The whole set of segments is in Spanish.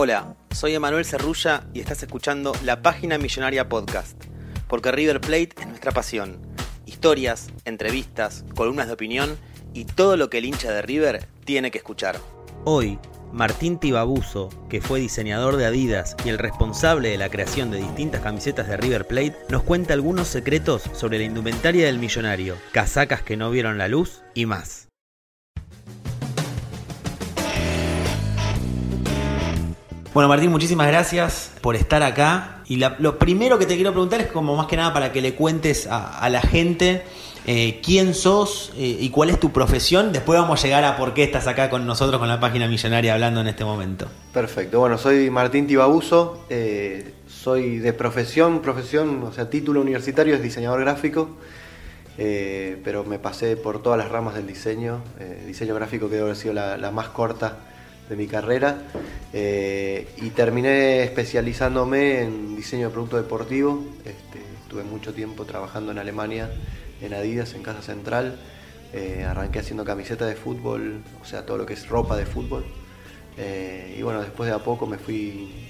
Hola, soy Emanuel Cerrulla y estás escuchando la Página Millonaria Podcast, porque River Plate es nuestra pasión. Historias, entrevistas, columnas de opinión y todo lo que el hincha de River tiene que escuchar. Hoy, Martín Tibabuso, que fue diseñador de Adidas y el responsable de la creación de distintas camisetas de River Plate, nos cuenta algunos secretos sobre la indumentaria del millonario, casacas que no vieron la luz y más. Bueno, Martín, muchísimas gracias por estar acá. Y la- lo primero que te quiero preguntar es como más que nada para que le cuentes a, la gente eh, quién sos eh, y cuál es tu profesión. Después vamos a llegar a por qué estás acá con nosotros con la página millonaria hablando en este momento. Perfecto, bueno, soy Martín Tibabuso, eh, soy de profesión, profesión, o sea, título universitario es diseñador gráfico, pero me pasé por todas las ramas del diseño, diseño gráfico que debe haber sido la más corta de mi carrera, eh, y terminé especializándome en diseño de producto deportivo, este, estuve mucho tiempo trabajando en Alemania, en Adidas, en Casa Central, eh, arranqué haciendo camisetas de fútbol, o sea, todo lo que es ropa de fútbol. Eh, y bueno, después de a poco me fui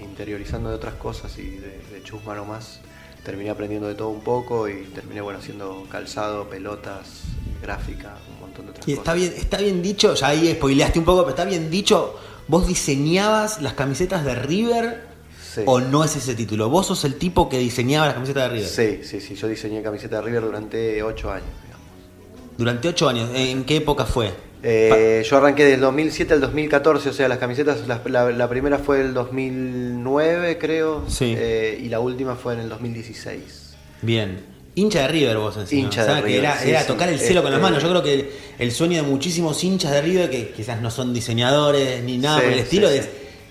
interiorizando de otras cosas y de, de chusma nomás. Terminé aprendiendo de todo un poco y terminé bueno, haciendo calzado, pelotas, gráfica, un montón de otras Y cosas. está bien, está bien dicho, ya ahí spoileaste un poco, pero está bien dicho, ¿vos diseñabas las camisetas de River Sí. o no es ese título? ¿Vos sos el tipo que diseñaba las camisetas de River? Sí, sí, sí, yo diseñé camiseta de River durante ocho años. digamos. Durante ocho años, ¿en qué época fue? Eh, yo arranqué del 2007 al 2014, o sea, las camisetas, la, la- la primera fue el 2009 creo, Sí. eh, y la última fue en el 2016. Bien. Hincha de River vos encima. Hincha o sea, de que River, era, sí, era sí. tocar el cielo con las Este- manos. Yo creo que el, sueño de muchísimos hinchas de River, que quizás no son diseñadores ni nada por el estilo, es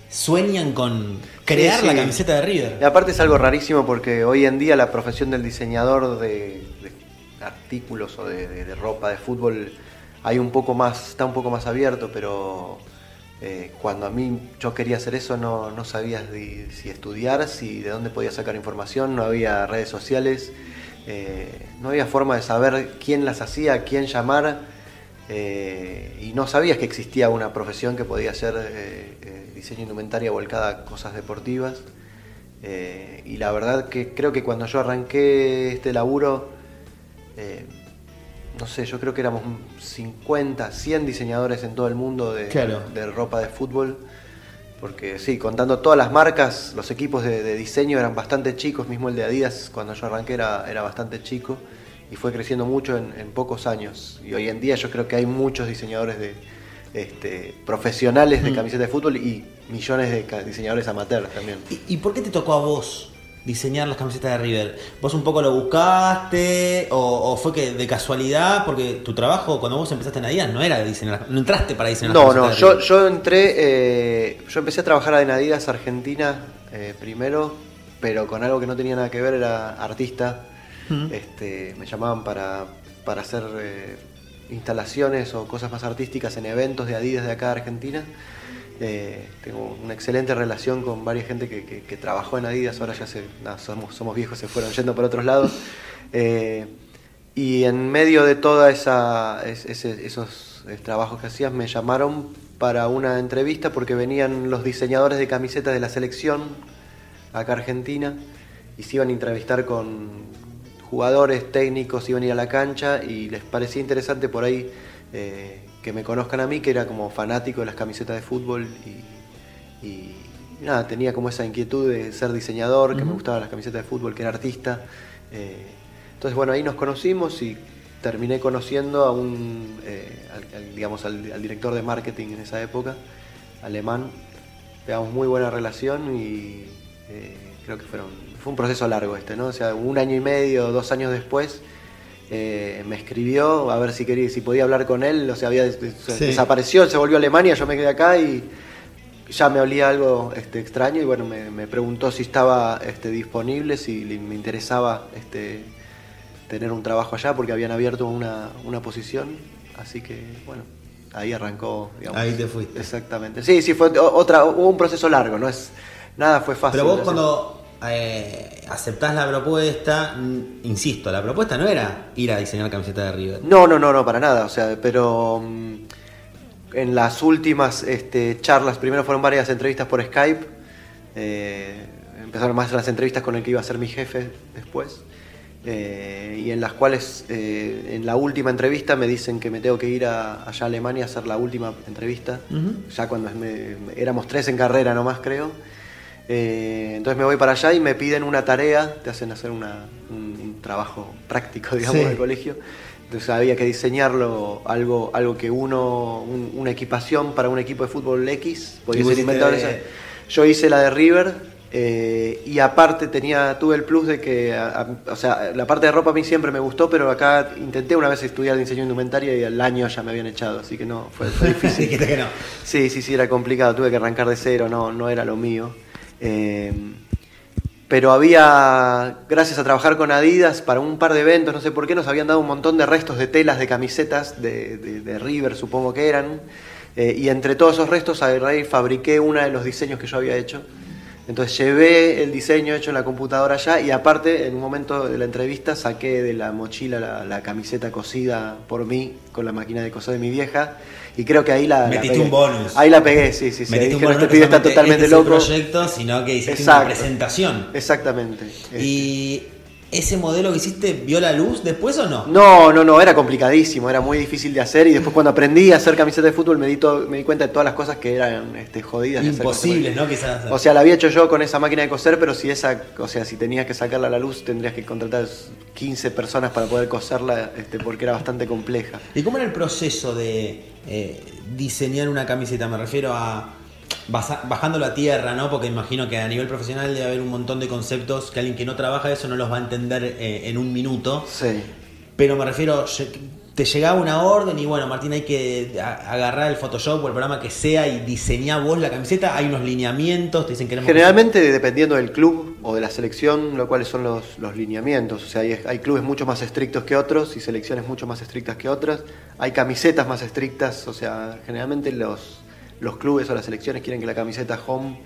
sueñan con crear la camiseta de River. Y aparte es algo rarísimo porque hoy en día la profesión del diseñador de, de artículos o de, de- de ropa de fútbol hay un poco más, está un poco más abierto, pero eh, cuando a mí yo quería hacer eso no, no sabía si, si estudiar, si de dónde podía sacar información, no había redes sociales, eh, no había forma de saber quién las hacía, quién llamar. eh, y no sabías que existía una profesión que podía hacer eh, diseño indumentaria volcada a cosas deportivas. Y la verdad que creo que cuando yo arranqué este laburo, no sé, yo creo que éramos 50, 100 diseñadores en todo el mundo de, Claro. de ropa de fútbol. Porque sí, contando todas las marcas, los equipos de, de diseño eran bastante chicos, mismo el de Adidas cuando yo arranqué era, era bastante chico y fue creciendo mucho en, en pocos años. Y hoy en día yo creo que hay muchos diseñadores de, este, profesionales de Mm. camisetas de fútbol y millones de diseñadores amateurs también. ¿Y, y por qué te tocó a vos diseñar las camisetas de River? ¿Vos un poco lo buscaste o, o fue que de casualidad? Porque tu trabajo cuando vos empezaste en Adidas no era de diseñar, no entraste para diseñar las No, no, camisetas de yo, River. yo entré, eh, yo empecé a trabajar en Adidas Argentina eh, primero, pero con algo que no tenía nada que ver, era artista. este, me llamaban para, para hacer eh, instalaciones o cosas más artísticas en eventos de Adidas de acá de Argentina. Eh, tengo una excelente relación con varias gente que, trabajó en Adidas, ahora ya se, somos, viejos, se fueron yendo por otros lados. Eh, y en medio de todos esos eh, trabajos que hacías, me llamaron para una entrevista porque venían los diseñadores de camisetas de la selección acá Argentina y se iban a entrevistar con jugadores, técnicos, iban a ir a la cancha y les parecía interesante por ahí que me conozcan a mí, que era como fanático de las camisetas de fútbol y, y nada, tenía como esa inquietud de ser diseñador, que me gustaban las camisetas de fútbol, que era artista. eh, entonces, bueno, ahí nos conocimos y terminé conociendo a un, eh, al, digamos, al, director de marketing en esa época, alemán. Pegamos muy buena relación y eh, creo que fueron, fue un proceso largo este, ¿no? O sea, un año y medio, dos años después, eh, me escribió a ver si quería, si podía hablar con él, o sea, había desapareció, se volvió a Alemania, yo me quedé acá y ya me olía algo este, extraño y bueno, me, preguntó si estaba este, disponible, si me interesaba este, tener un trabajo allá porque habían abierto una, posición, así que bueno, ahí arrancó. ahí te fuiste. Exactamente. Sí, sí, fue otra, hubo un proceso largo, no es nada fue fácil. Pero vos cuando eh, aceptás la propuesta, insisto, la propuesta no era ir a diseñar camiseta de River. No, no, no, no, para nada, o sea, pero mm, en las últimas este, charlas, primero fueron varias entrevistas por Skype, eh, empezaron más las entrevistas con el que iba a ser mi jefe después, eh, y en las cuales eh, en la última entrevista me dicen que me tengo que ir a, allá a Alemania a hacer la última entrevista, ya cuando éramos tres en carrera nomás creo. Entonces me voy para allá y me piden una tarea, te hacen hacer un, trabajo práctico, digamos, del colegio. Entonces había que diseñarlo algo, algo que uno, una equipación para un equipo de fútbol X, podía ser inventado. Yo hice la de River eh, y aparte tenía, tuve el plus de que, o sea, la parte de ropa a mí siempre me gustó, pero acá intenté una vez estudiar diseño indumentaria y al año ya me habían echado, así que no, fue, difícil. Sí, sí, sí, era complicado, tuve que arrancar de cero, no, no era lo mío. Eh, pero había, gracias a trabajar con Adidas, para un par de eventos, no sé por qué, nos habían dado un montón de restos de telas de camisetas de, River, supongo que eran, eh, y entre todos esos restos agarré y fabriqué uno de los diseños que yo había hecho. Entonces llevé el diseño hecho en la computadora allá y aparte en un momento de la entrevista saqué de la mochila la, camiseta cosida por mí con la máquina de coser de mi vieja y creo que ahí la, Metiste un bonus. Ahí la pegué, sí, sí, sí. Metiste un bonus este pibe está totalmente loco. proyecto, sino que hiciste una presentación. Exactamente. Y ¿Ese modelo que hiciste vio la luz después o no? No, no, no, era complicadísimo, era muy difícil de hacer y después cuando aprendí a hacer camiseta de fútbol me di, me di cuenta de todas las cosas que eran este, jodidas. Imposibles, ¿no? Quizás. O sea, la había hecho yo con esa máquina de coser, pero si esa, o sea, si tenías que sacarla a la luz tendrías que contratar 15 personas para poder coserla este, porque era bastante compleja. ¿Y cómo era el proceso de eh, diseñar una camiseta? Me refiero a bajándolo a tierra, ¿no? Porque imagino que a nivel profesional debe haber un montón de conceptos que alguien que no trabaja eso no los va a entender eh, en un minuto. Sí. Pero me refiero, te llegaba una orden y bueno, Martín, hay que agarrar el Photoshop o el programa que sea y diseñar vos la camiseta. Hay unos lineamientos, te dicen que Generalmente, dependiendo del club o de la selección, lo cuales son los, los lineamientos. O sea, hay, hay, clubes mucho más estrictos que otros y selecciones mucho más estrictas que otras. Hay camisetas más estrictas, o sea, generalmente los los clubes o las selecciones quieren que la camiseta home,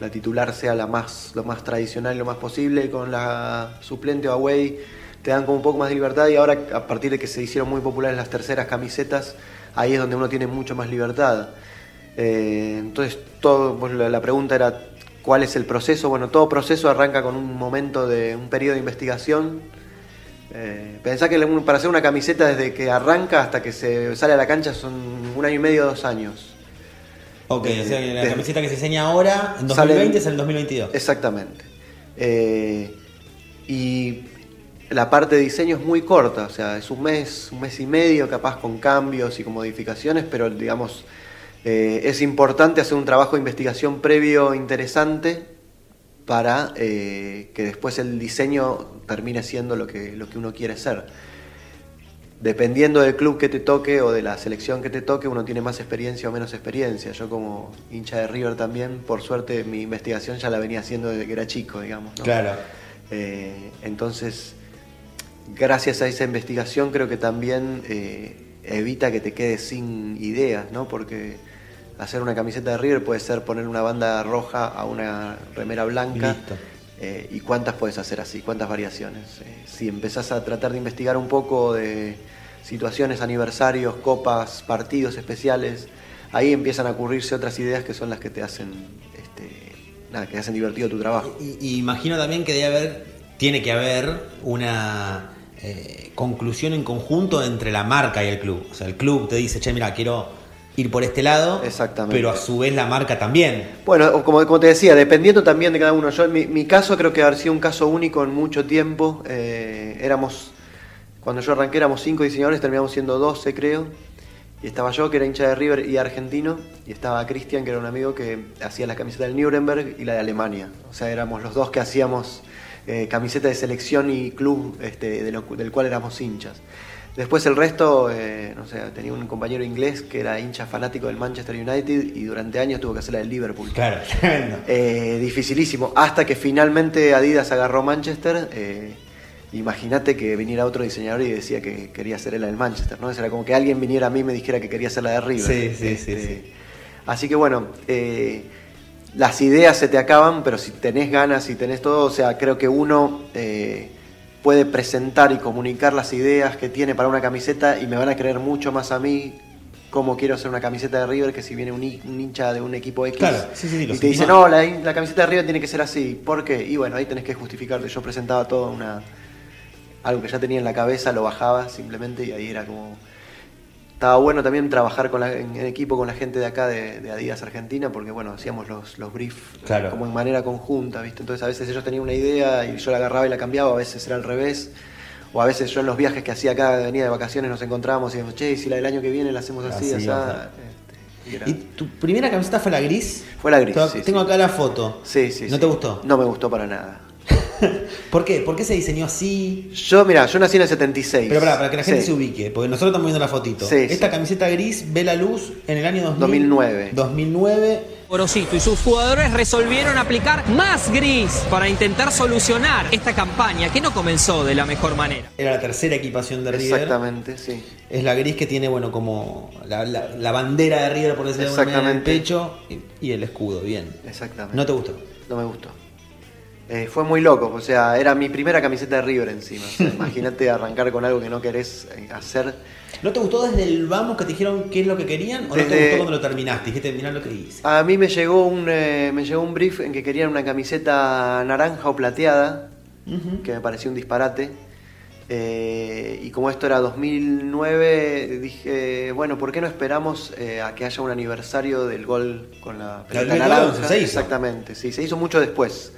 la titular, sea la más, lo más tradicional y lo más posible, con la suplente o away te dan como un poco más de libertad y ahora a partir de que se hicieron muy populares las terceras camisetas, ahí es donde uno tiene mucho más libertad. Eh, entonces, todo, pues, la, pregunta era, ¿cuál es el proceso? Bueno, todo proceso arranca con un momento de un periodo de investigación. Eh, pensá que para hacer una camiseta desde que arranca hasta que se sale a la cancha son un año y medio, dos años. Ok, o sea la camiseta que se enseña ahora, en 2020 es en 2022. Exactamente. Eh, y la parte de diseño es muy corta, o sea, es un mes, un mes y medio, capaz con cambios y con modificaciones, pero digamos, eh, es importante hacer un trabajo de investigación previo interesante para eh, que después el diseño termine siendo lo que, lo que uno quiere ser dependiendo del club que te toque o de la selección que te toque, uno tiene más experiencia o menos experiencia. Yo como hincha de River también, por suerte mi investigación ya la venía haciendo desde que era chico, digamos. Claro. Eh, entonces, gracias a esa investigación creo que también eh, evita que te quedes sin ideas, ¿no? Porque hacer una camiseta de River puede ser poner una banda roja a una remera blanca. Eh, ¿Y cuántas puedes hacer así? ¿Cuántas variaciones? si empezás a tratar de investigar un poco de situaciones, aniversarios, copas, partidos especiales, ahí empiezan a ocurrirse otras ideas que son las que te hacen, este, nada, que hacen divertido tu trabajo. Y, imagino también que debe haber, tiene que haber una eh, conclusión en conjunto entre la marca y el club. O sea, el club te dice, che, mira, quiero ir por este lado, Exactamente. pero a su vez la marca también. Bueno, como, como te decía, dependiendo también de cada uno. Yo, en mi, caso creo que haber sido un caso único en mucho tiempo. Eh, éramos, Cuando yo arranqué éramos cinco diseñadores, terminamos siendo 12 creo. Y estaba yo, que era hincha de River y argentino, y estaba Cristian, que era un amigo que hacía la camiseta del Nuremberg y la de Alemania. O sea, éramos los dos que hacíamos eh, camiseta de selección y club este, de lo- del cual éramos hinchas. Después el resto, eh, no sé, tenía un compañero inglés que era hincha fanático del Manchester United y durante años tuvo que hacer la del Liverpool. Claro, tremendo. Eh, dificilísimo. Hasta que finalmente Adidas agarró Manchester. eh, Imagínate que viniera otro diseñador y decía que quería hacer la del Manchester, ¿no? Era como que alguien viniera a mí y me dijera que quería hacer la de River. Sí, sí, sí, Este, sí. Así que bueno, las ideas se te acaban, pero si tenés ganas y tenés todo, o sea, creo que uno puede presentar y comunicar las ideas que tiene para una camiseta y me van a creer mucho más a mí cómo quiero hacer una camiseta de River que si viene un, hi- un hincha de un equipo X Claro, sí, sí, sí, lo y te dice, no, la, la camiseta de River tiene que ser así. ¿Por qué? Y bueno, ahí tenés que justificarte. Yo presentaba todo una algo que ya tenía en la cabeza, lo bajaba simplemente y ahí era como... Estaba bueno también trabajar con la- en, en equipo con la gente de acá de, de Adidas Argentina, porque bueno, hacíamos los, los briefs Claro. como en manera conjunta, ¿viste? Entonces a veces ellos tenían una idea y yo la agarraba y la cambiaba, a veces era al revés. O a veces yo en los viajes que hacía acá, venía de vacaciones, nos encontrábamos y decíamos, che, si la del año que viene la hacemos así, Así, asá?". ajá. Este, y era- ¿Y tu primera camiseta fue la gris? Fue la gris, Tengo, sí, tengo sí. acá la foto. Sí, sí. ¿No sí. te gustó? No me gustó para nada. ¿Por qué? ¿Por qué se diseñó así? Yo, mira, yo nací en el 76. Pero para, para que la gente Sí. se ubique, porque nosotros estamos viendo la fotito. Sí, Esta sí. camiseta gris ve la luz en el año 2000 2009. 2009. Gorosito y sus jugadores resolvieron aplicar más gris para intentar solucionar esta campaña que no comenzó de la mejor manera. Era la tercera equipación de River. Exactamente, sí. Es la gris que tiene, bueno, como la, la- la bandera de River, por decirlo de alguna manera, en el pecho y, y el escudo, bien. Exactamente. ¿No te gustó? No me gustó. Eh, fue muy loco, o sea, era mi primera camiseta de River encima. O sea, imagínate arrancar con algo que no querés eh, hacer. ¿No te gustó desde el vamos que te dijeron qué es lo que querían? ¿O no te gustó cuando lo terminaste? Dijiste, mirá lo que hice. A mí me llegó un eh, me llegó un brief en que querían una camiseta naranja o plateada, que me pareció un disparate. Eh, y como esto era 2009, dije, bueno, ¿por qué no esperamos eh, a que haya un aniversario del gol con la pelota naranja? Se hizo. Exactamente, sí, se hizo mucho después.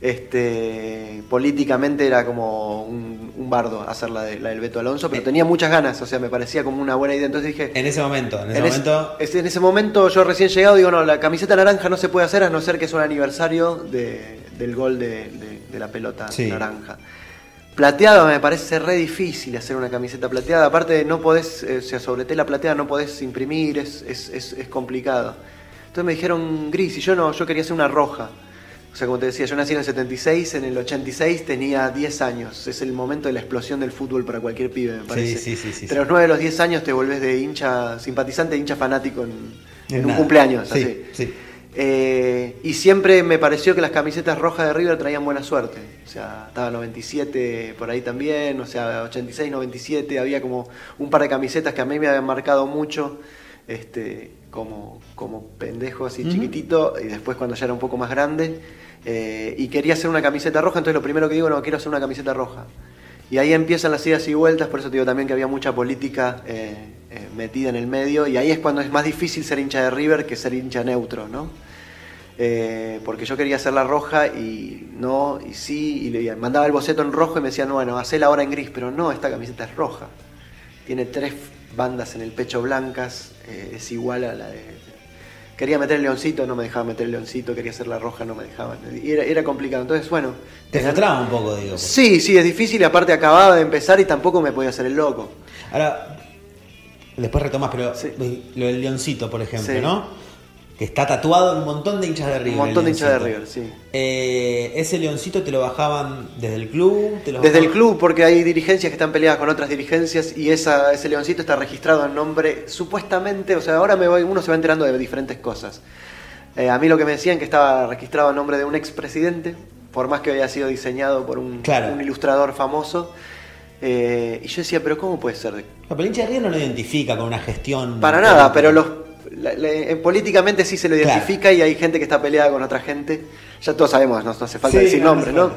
Este, políticamente era como un, un bardo hacer la, de- la del Beto Alonso, pero tenía muchas ganas, o sea, me parecía como una buena idea. Entonces dije, En ese momento, en ese en, ese- momento. en ese momento yo recién llegado digo, no, la camiseta naranja no se puede hacer a no ser que es un aniversario de- del gol de, la pelota Sí. naranja. Plateada me parece re difícil hacer una camiseta plateada. Aparte no podés, eh, o sea, sobre tela plateada no podés imprimir, es, es, es- es complicado. Entonces me dijeron gris y yo no, yo quería hacer una roja. O sea, como te decía, yo nací en el 76, en el 86 tenía 10 años. Es el momento de la explosión del fútbol para cualquier pibe, me parece. sí, sí, sí, Entre sí. los 9 y los 10 años te volvés de hincha, simpatizante, hincha fanático en, en un cumpleaños. Sí, así. sí. Eh, y siempre me pareció que las camisetas rojas de River traían buena suerte. O sea, estaba 97 por ahí también, o sea, 86, 97, había como un par de camisetas que a mí me habían marcado mucho, este, como, como pendejo así chiquitito, y después cuando ya era un poco más grande, eh, y quería hacer una camiseta roja, entonces lo primero que digo, no, quiero hacer una camiseta roja. Y ahí empiezan las idas y vueltas, por eso te digo también que había mucha política eh, eh, metida en el medio, y ahí es cuando es más difícil ser hincha de River que ser hincha neutro, ¿no? Porque yo quería hacer la roja y no, y sí, y le mandaba el boceto en rojo y me decían, bueno, hacela ahora en gris, pero no, esta camiseta es roja. Tiene tres bandas en el pecho blancas, eh, es igual a la de... Quería meter el leoncito, no me dejaba meter el leoncito, quería hacer la roja, no me dejaban. Y era, era complicado. Entonces, bueno. Te frustraba un poco, digo. Sí, sí, es difícil y aparte acababa de empezar y tampoco me podía hacer el loco. Ahora, después retomas, pero Sí. lo del leoncito, por ejemplo, Sí. ¿no? Que está tatuado en un montón de hinchas de River. Un montón de hinchas de. River, sí. Eh, ¿Ese leoncito te lo bajaban desde el club? ¿Te lo Desde el club, porque hay dirigencias que están peleadas con otras dirigencias y esa, ese leoncito está registrado en nombre, supuestamente, o sea, ahora me voy, uno se va enterando de diferentes cosas. Eh, a mí lo que me decían que estaba registrado en nombre de un expresidente, por más que había sido diseñado por un, Claro. un ilustrador famoso. Eh, y yo decía, pero ¿cómo puede ser? No, pero el hincha de River no lo identifica con una gestión. Para nada, pero los, la- la- políticamente sí se lo Claro. identifica y hay gente que está peleada con otra gente. Ya todos sabemos, no, no hace falta Sí, decir no, no nombres, ¿no?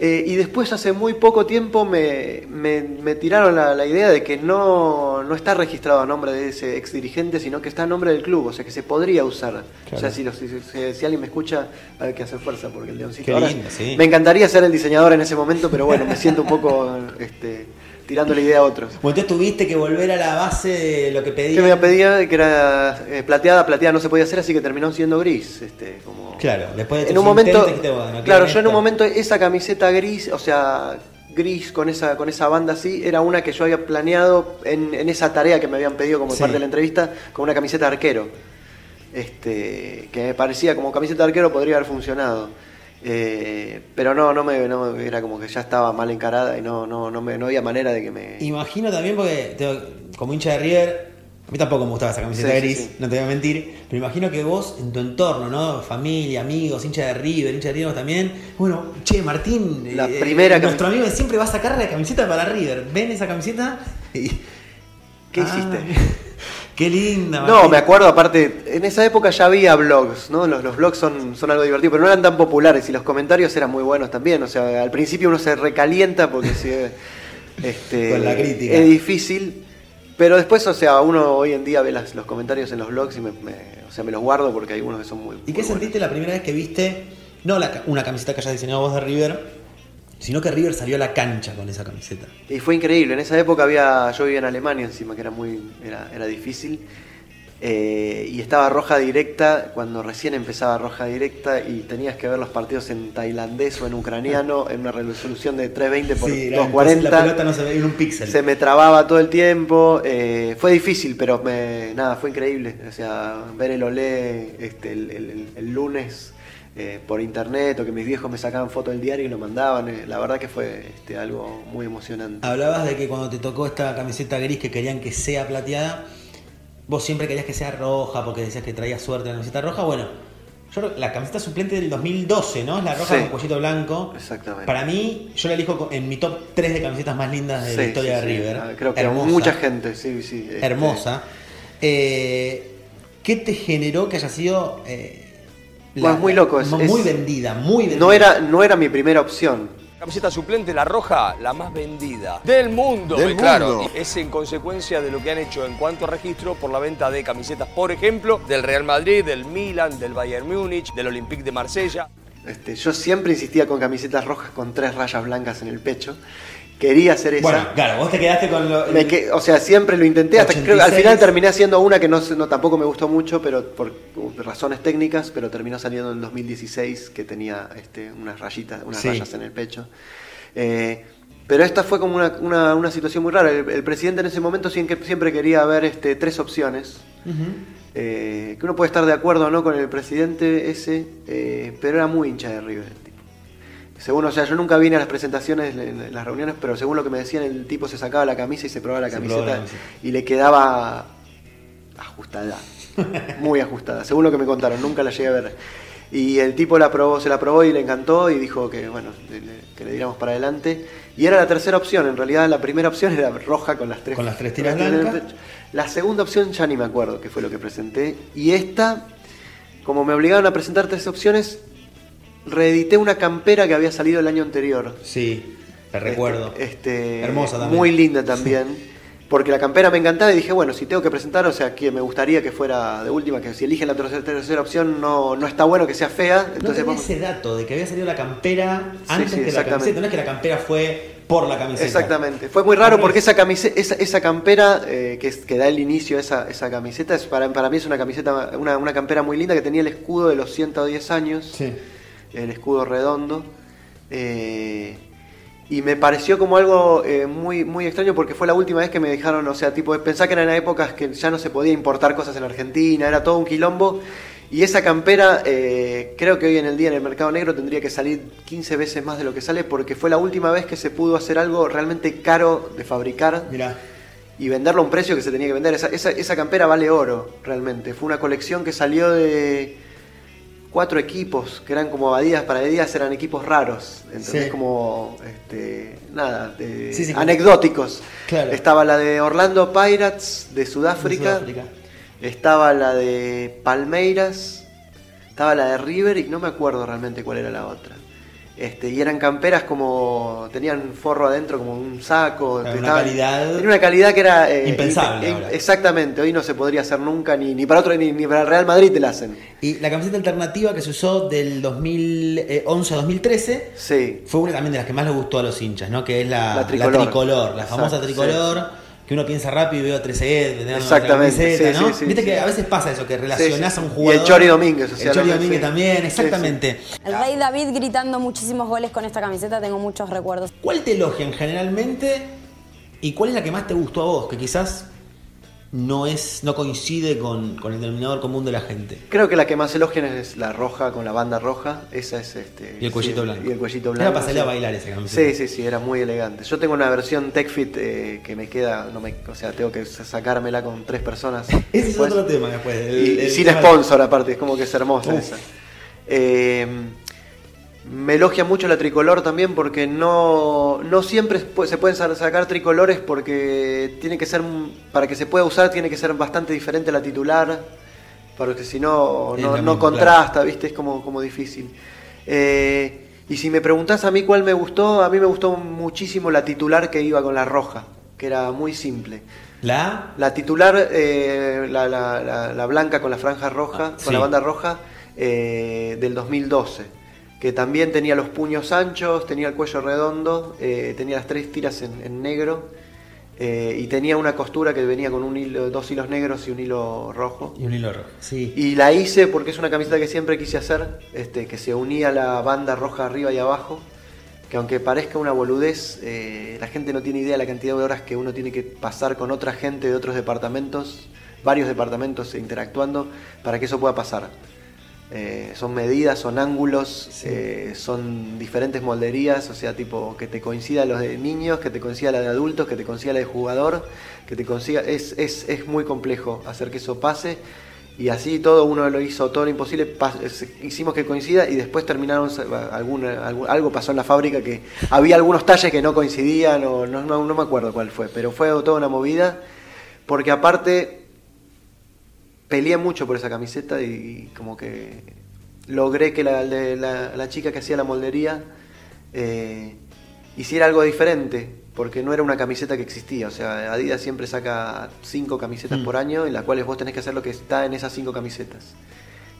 Eh, y después, hace muy poco tiempo, me, me- me tiraron la, la idea de que no, no está registrado a nombre de ese ex dirigente, sino que está a nombre del club, o sea que se podría usar. O sea, si, los- si- si- alguien me escucha, hay que hacer fuerza porque el leoncito. Qué Ahora, lindo, sí. Me encantaría ser el diseñador en ese momento, pero bueno, me siento un poco este, tirando la idea a otros. Bueno, entonces tuviste que volver a la base de lo que pedí. Que me pedía que era eh, plateada, plateada no se podía hacer, así que terminó siendo gris. Este, como... Claro, después de en un momento, dijiste, bueno, claro, yo en un momento esa camiseta gris, o sea, gris con esa con esa banda así, era una que yo había planeado en, en esa tarea que me habían pedido como Sí. parte de la entrevista, con una camiseta de arquero. Este, que me parecía como camiseta de arquero podría haber funcionado. Eh, pero no, no me, no era como que ya estaba mal encarada y no, no, no, me, no había manera de que me. Imagino también porque te- como hincha de River, a mí tampoco me gustaba esa camiseta Sí, gris, sí. no te voy a mentir, pero imagino que vos en tu entorno, ¿no? Familia, amigos, hincha de River, hincha de River también. Bueno, che, Martín, eh, La primera nuestro cami- amigo siempre va a sacar la camiseta para River. Ven esa camiseta y ¿Qué Ah, hiciste? Qué linda. No, Martín. me acuerdo, aparte, en esa época ya había blogs, ¿no? Los, los blogs son, son algo divertido, pero no eran tan populares y los comentarios eran muy buenos también. O sea, al principio uno se recalienta porque si, este, Con la crítica. es difícil, pero después, o sea, uno hoy en día ve las- los comentarios en los blogs y me, me- o sea, me los guardo porque hay unos que son muy. ¿Y muy qué buenos. sentiste la primera vez que viste, no la una camiseta que hayas diseñado vos de River, sino que River salió a la cancha con esa camiseta? Y fue increíble. En esa época había, yo vivía en Alemania encima, que era muy, era, era difícil. Eh, y estaba roja directa cuando recién empezaba roja directa y tenías que ver los partidos en tailandés o en ucraniano en una resolución de 320 por Sí, era- entonces 240. la pelota no se veía en un píxel. Se me trababa todo el tiempo. eh, fue difícil, pero me, nada, fue increíble. O sea, ver el Olé este, el, el- el lunes eh, por internet o que mis viejos me sacaban fotos del diario y lo mandaban. eh, la verdad que fue este, algo muy emocionante. Hablabas de que cuando te tocó esta camiseta gris que querían que sea plateada, vos siempre querías que sea roja porque decías que traía suerte la camiseta roja. Bueno, yo creo- la camiseta suplente del 2012, ¿no? Es la roja Sí. con cuellito blanco. Exactamente. Para mí, yo la elijo en mi top 3 de camisetas más lindas de la historia sí, de. River. Ah, Creo que Hermosa. mucha gente, sí, sí. este, Hermosa. Eh, ¿Qué te generó que haya sido... eh, Bueno, es muy loco, es- muy es- vendida, muy vendida. No era, no era mi primera opción. Camiseta suplente, la roja, la más vendida del mundo. Del Eh, claro, mundo. es en consecuencia de lo que han hecho en cuanto a registro por la venta de camisetas, por ejemplo, del Real Madrid, del Milan, del Bayern Múnich, del Olympique de Marsella. Este, yo siempre insistía con camisetas rojas con tres rayas blancas en el pecho. Quería hacer esa. Bueno, claro, vos te quedaste con lo... Me que- o sea, siempre lo intenté, hasta que creo que al 86. final terminé haciendo una que no, no tampoco me gustó mucho, pero por razones técnicas, pero terminó saliendo en 2016 que tenía este, unas rayitas, unas Sí. rayas en el pecho. Eh, pero esta fue como una, una- una situación muy rara. El, el presidente en ese momento siempre, siempre quería ver este, tres opciones. Eh, que uno puede estar de acuerdo o no con el presidente ese, eh, pero era muy hincha de River. Según, o sea, yo nunca vine a las presentaciones, en las reuniones, pero según lo que me decían, el tipo se sacaba la camisa y se probaba la Se camiseta y le quedaba ajustada, muy ajustada, según lo que me contaron, nunca la llegué a ver. Y el tipo la probó, se la probó y le encantó y dijo que bueno, que le diéramos para adelante. Y era la tercera opción, en realidad la primera opción era roja con las tres, Con las tres tiras blancas. La segunda opción ya ni me acuerdo qué fue lo que presenté. Y esta, como me obligaron a presentar tres opciones, reedité una campera que había salido el año anterior. Sí, te recuerdo. Este, este, Hermosa también. Muy linda también. Porque la campera me encantaba y dije, bueno, si tengo que presentar, o sea, que me gustaría que fuera de última, que si eligen la tercera, tercera opción no, no está bueno que sea fea. No tenía ese dato de que había salido la campera antes sí, que la camiseta. No es que la campera fue por la camiseta. Exactamente. Fue muy raro porque esa, camise- esa, esa campera eh, que da el inicio a esa, esa camiseta, es para, para mí es una camiseta, una, una campera muy linda que tenía el escudo de los 110 años. Sí. El escudo redondo. eh, y me pareció como algo eh, muy, muy extraño porque fue la última vez que me dejaron, o sea, tipo, pensá que eran épocas que ya no se podía importar cosas en Argentina, era todo un quilombo. Y esa campera, eh, creo que hoy en el día en el mercado negro tendría que salir 15 veces más de lo que sale porque fue la última vez que se pudo hacer algo realmente caro de fabricar Mirá. y venderlo a un precio que se tenía que vender. Esa, esa, esa campera vale oro, realmente. Fue una colección que salió de cuatro equipos, que eran como abadías para días, eran equipos raros. ¿Entendés? Sí. Como, este, nada, de- Sí, sí, como- anecdóticos. Claro. Estaba la de Orlando Pirates de Sudáfrica. De Sudáfrica. Estaba la de Palmeiras. Estaba la de River y no me acuerdo realmente cuál era la otra. Este, y eran camperas como. tenían forro adentro, como un saco. Una estaban- calidad Tenía una calidad que era. eh, impensable in- ahora. Exactamente, hoy no se podría hacer nunca, ni, ni para otro, ni, ni para el Real Madrid te la hacen. Y la camiseta alternativa que se usó del 2011 a 2013 Sí. fue una también de las que más le gustó a los hinchas, ¿no? Que es la, La la tricolor. tricolor, la, famosa Exacto, tricolor. Que uno piensa rápido y veo 13 E, Exactamente, sí, ¿no? sí, sí, Viste sí. que a veces pasa eso, que relacionás Sí, a un Y jugador. el Chori Domínguez, o sea, el Chori Domínguez sí. también, Sí, sí. exactamente. El Rey David gritando muchísimos goles con esta camiseta, tengo muchos recuerdos. ¿Cuál te elogian generalmente y cuál es la que más te gustó a vos? Que quizás no es no coincide con, con el denominador común de la gente. Creo que la que más elogian es la roja con la banda roja. Esa es este. Y el cuellito sí, blanco. Y el cuellito Era blanco. para salir a bailar esa camiseta. Sí, sí, sí, era muy elegante. Yo tengo una versión TechFit eh, que me queda, no me, o sea, tengo que sacármela con tres personas. Ese es otro tema después. el- Y, el sin sponsor aparte, es como que es hermosa Uf. esa. Eh, me elogia mucho la tricolor también porque no, no siempre se pueden sa- sacar tricolores porque tiene que ser, para que se pueda usar tiene que ser bastante diferente a la titular, porque si no, no, no contrasta, ¿viste? Es como, como difícil. Eh, y si me preguntás a mí cuál me gustó, a mí me gustó muchísimo la titular que iba con la roja, que era muy simple. La La titular, eh, la, la- la- la blanca con la franja roja, Ah, con sí. la banda roja, eh, del 2012, que también tenía los puños anchos, tenía el cuello redondo, eh, tenía las tres tiras en, en negro eh, y tenía una costura que venía con un hilo, dos hilos negros y un hilo rojo. y un hilo rojo. Sí. Y la hice porque es una camiseta que siempre quise hacer, este, que se unía la banda roja arriba y abajo, que aunque parezca una boludez, eh, la gente no tiene idea de la cantidad de horas que uno tiene que pasar con otra gente de otros departamentos, varios departamentos interactuando, para que eso pueda pasar. Eh, son medidas, son ángulos, eh, son diferentes molderías, o sea, tipo que te coincida los de niños, que te coincida la de adultos, que te coincida la de jugador, que te consiga. Es, es, es muy complejo hacer que eso pase. Y así todo uno lo hizo todo lo imposible, pas- es- hicimos que coincida y después terminaron, alguna, algún- algo pasó en la fábrica que había algunos talles que no coincidían o no, no, no me acuerdo cuál fue, pero fue toda una movida porque aparte peleé mucho por esa camiseta y como que logré que la, la- la chica que hacía la moldería eh, hiciera algo diferente, porque no era una camiseta que existía. O sea, Adidas siempre saca cinco camisetas Mm. por año en las cuales vos tenés que hacer lo que está en esas cinco camisetas.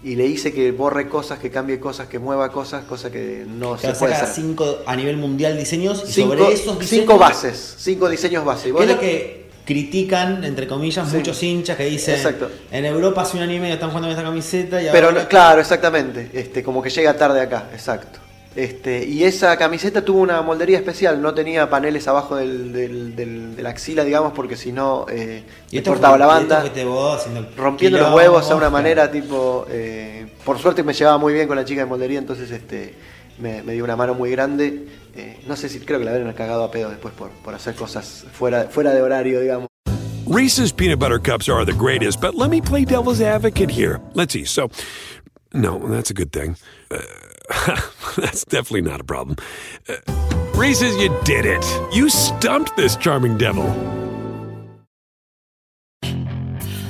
Y le hice que borre cosas, que cambie cosas, que mueva cosas, cosa que no se puede saca hacer. cinco a nivel mundial diseños y Cinco, sobre esos diseños. cinco bases, cinco diseños base. Vos Que critican, entre comillas, Sí. muchos hinchas que dicen Exacto. en Europa hace un año y medio están jugando con esta camiseta y Pero ahora claro, exactamente. Este, como que llega tarde acá, exacto. Este, y esa camiseta tuvo una moldería especial, no tenía paneles abajo del, del- del- de la axila, digamos, porque si no eh, cortaba la banda, vos haciendo rompiendo los huevos a una manera tipo... eh, por suerte me llevaba muy bien con la chica de moldería, entonces este, me, me dio una mano muy grande. Eh, no sé si creo que la habrían cagado a pedo después por, por hacer cosas fuera, fuera de horario, digamos. Reese's peanut butter cups are the greatest, but let me play devil's advocate here. Let's see. So, no, that's a good thing. Uh, that's definitely not a problem. Uh, Reese's, you did it. You stumped this charming devil.